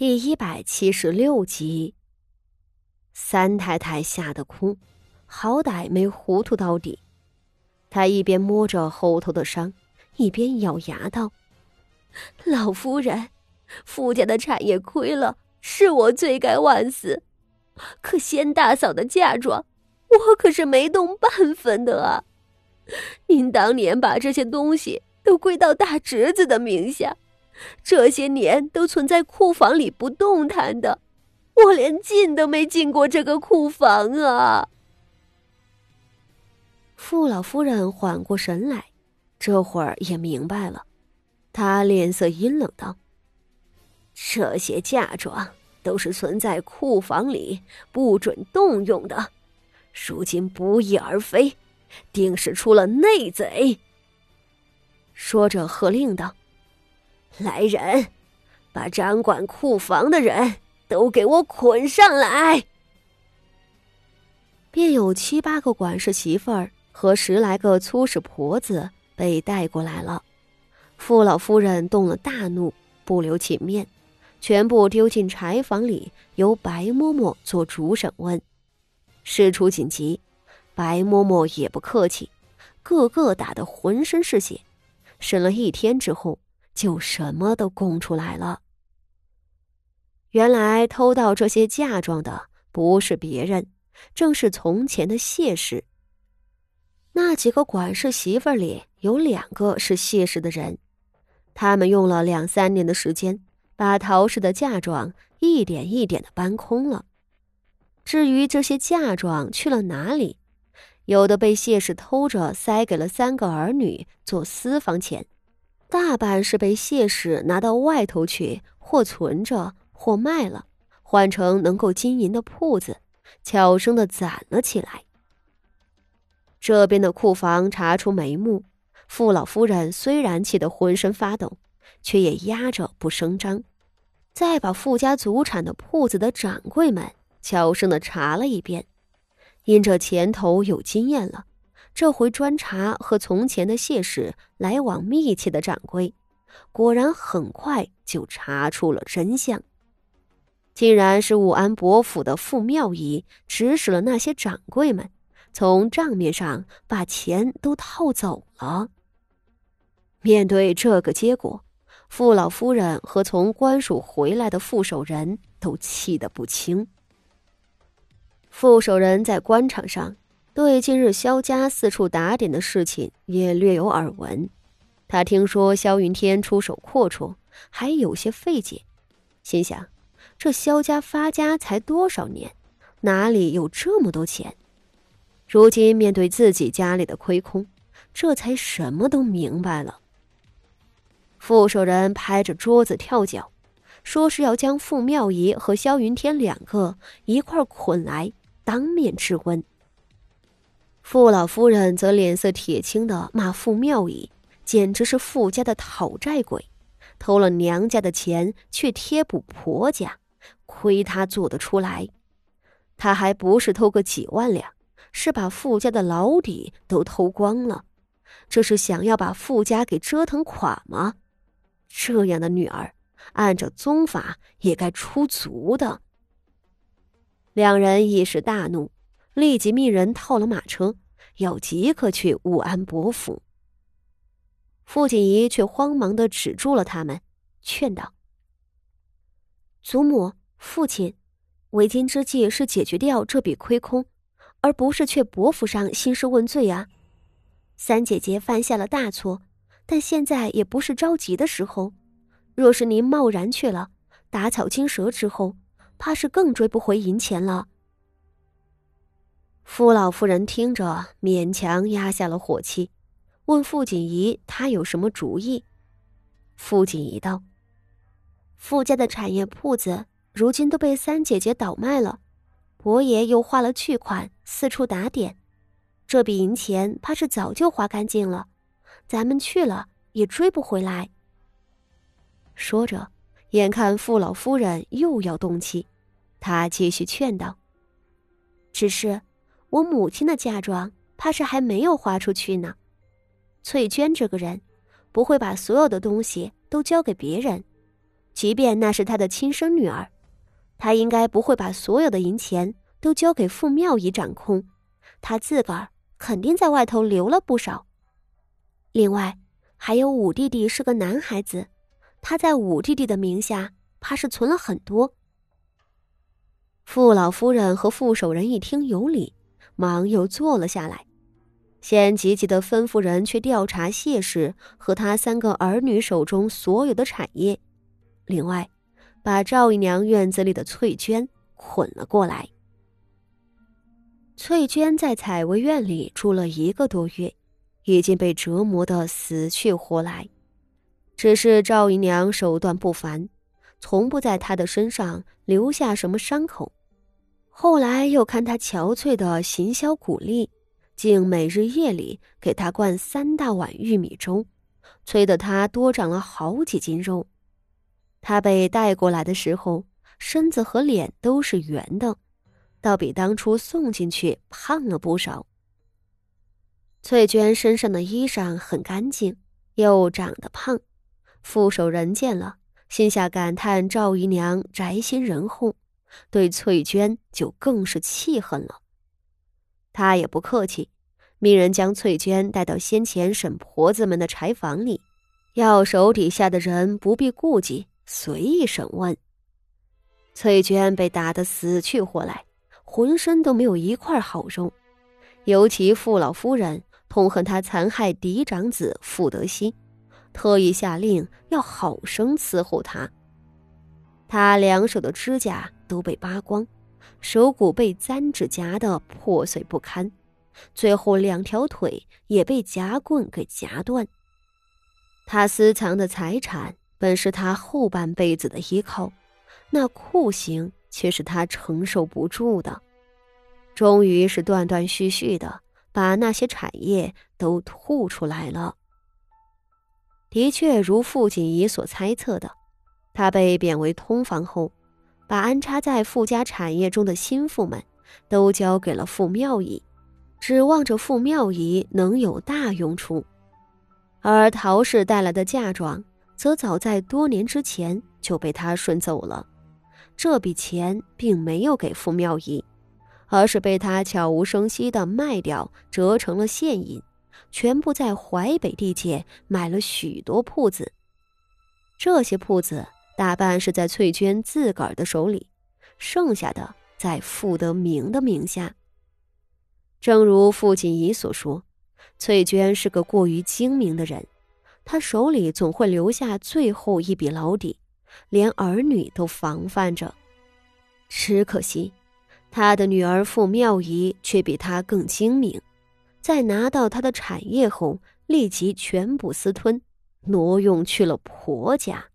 第一百七十六集，三太太吓得哭，好歹没糊涂到底。她一边摸着后头的伤，一边咬牙道：“老夫人，傅家的产业亏了，是我罪该万死。可仙大嫂的嫁妆，我可是没动半分的啊！您当年把这些东西都归到大侄子的名下。”这些年都存在库房里不动弹的，我连进都没进过这个库房啊！傅老夫人缓过神来，这会儿也明白了，她脸色阴冷道：“这些嫁妆都是存在库房里，不准动用的，如今不翼而飞，定是出了内贼。”说着喝令道。来人，把掌管库房的人都给我捆上来！便有七八个管事媳妇儿和十来个粗使婆子被带过来了。傅老夫人动了大怒，不留情面，全部丢进柴房里，由白嬷嬷做主审问。事出紧急，白嬷嬷也不客气，个个打得浑身是血。审了一天之后。就什么都供出来了。原来偷盗这些嫁妆的不是别人，正是从前的谢氏。那几个管事媳妇里有两个是谢氏的人，他们用了两三年的时间，把陶氏的嫁妆一点一点的搬空了。至于这些嫁妆去了哪里，有的被谢氏偷着塞给了三个儿女做私房钱。大半是被谢氏拿到外头去，或存着，或卖了，换成能够经营的铺子，悄声的攒了起来。这边的库房查出眉目，傅老夫人虽然气得浑身发抖，却也压着不声张。再把傅家祖产的铺子的掌柜们悄声的查了一遍，因这前头有经验了。这回专查和从前的谢氏来往密切的掌柜，果然很快就查出了真相。竟然是武安伯府的傅妙仪指使了那些掌柜们，从账面上把钱都套走了。面对这个结果，傅老夫人和从官署回来的副手人都气得不轻。副手人在官场上。对近日萧家四处打点的事情也略有耳闻，他听说萧云天出手阔绰，还有些费解，心想：这萧家发家才多少年，哪里有这么多钱？如今面对自己家里的亏空，这才什么都明白了。副手人拍着桌子跳脚，说是要将傅妙仪和萧云天两个一块捆来，当面质问。傅老夫人则脸色铁青的骂傅妙仪，简直是傅家的讨债鬼，偷了娘家的钱去贴补婆家，亏他做得出来。他还不是偷个几万两，是把傅家的老底都偷光了。这是想要把傅家给折腾垮吗？这样的女儿，按照宗法也该出族的。两人一时大怒。立即命人套了马车，要即刻去武安伯府。傅锦仪却慌忙的止住了他们，劝道：“祖母、父亲，为今之计是解决掉这笔亏空，而不是去伯府上兴师问罪啊！三姐姐犯下了大错，但现在也不是着急的时候。若是您贸然去了，打草惊蛇之后，怕是更追不回银钱了。”傅老夫人听着，勉强压下了火气，问傅锦仪：“他有什么主意？”傅锦仪道：“傅家的产业铺子如今都被三姐姐倒卖了，伯爷又花了巨款四处打点，这笔银钱怕是早就花干净了，咱们去了也追不回来。”说着，眼看傅老夫人又要动气，他继续劝道：“只是……”我母亲的嫁妆怕是还没有花出去呢。翠娟这个人，不会把所有的东西都交给别人。即便那是他的亲生女儿，他应该不会把所有的银钱都交给傅妙仪掌控，他自个儿肯定在外头留了不少。另外，还有五弟弟是个男孩子，他在五弟弟的名下，怕是存了很多。傅老夫人和傅守仁一听有理，忙又坐了下来，先急急的吩咐人去调查谢氏和他三个儿女手中所有的产业，另外，把赵姨娘院子里的翠娟捆了过来。翠娟在采薇院里住了一个多月，已经被折磨得死去活来，只是赵姨娘手段不凡，从不在她的身上留下什么伤口。后来又看他憔悴的行销骨力，竟每日夜里给他灌三大碗玉米粥，催得他多长了好几斤肉。他被带过来的时候，身子和脸都是圆的，倒比当初送进去胖了不少。翠娟身上的衣裳很干净，又长得胖，傅守仁见了，心下感叹赵姨娘宅心仁厚。对翠娟就更是气恨了。他也不客气，命人将翠娟带到先前沈婆子们的柴房里，要手底下的人不必顾忌，随意审问。翠娟被打得死去活来，浑身都没有一块好肉。尤其傅老夫人痛恨她残害嫡长子傅德熙，特意下令要好生伺候她。她两手的指甲。都被扒光，手骨被簪指夹得破碎不堪，最后两条腿也被夹棍给夹断。他私藏的财产本是他后半辈子的依靠，那酷刑却是他承受不住的。终于是断断续续的把那些产业都吐出来了。的确如傅锦仪所猜测的，他被贬为通房后。把安插在傅家产业中的心腹们，都交给了傅妙仪，指望着傅妙仪能有大用处。而陶氏带来的嫁妆，则早在多年之前就被他顺走了。这笔钱并没有给傅妙仪，而是被他悄无声息地卖掉，折成了现银，全部在淮北地界买了许多铺子。这些铺子。大半是在翠娟自个儿的手里，剩下的在傅德明的名下。正如傅锦仪所说，翠娟是个过于精明的人，她手里总会留下最后一笔老底，连儿女都防范着。只可惜，她的女儿傅妙仪却比她更精明，在拿到她的产业后，立即全部私吞，挪用去了婆家。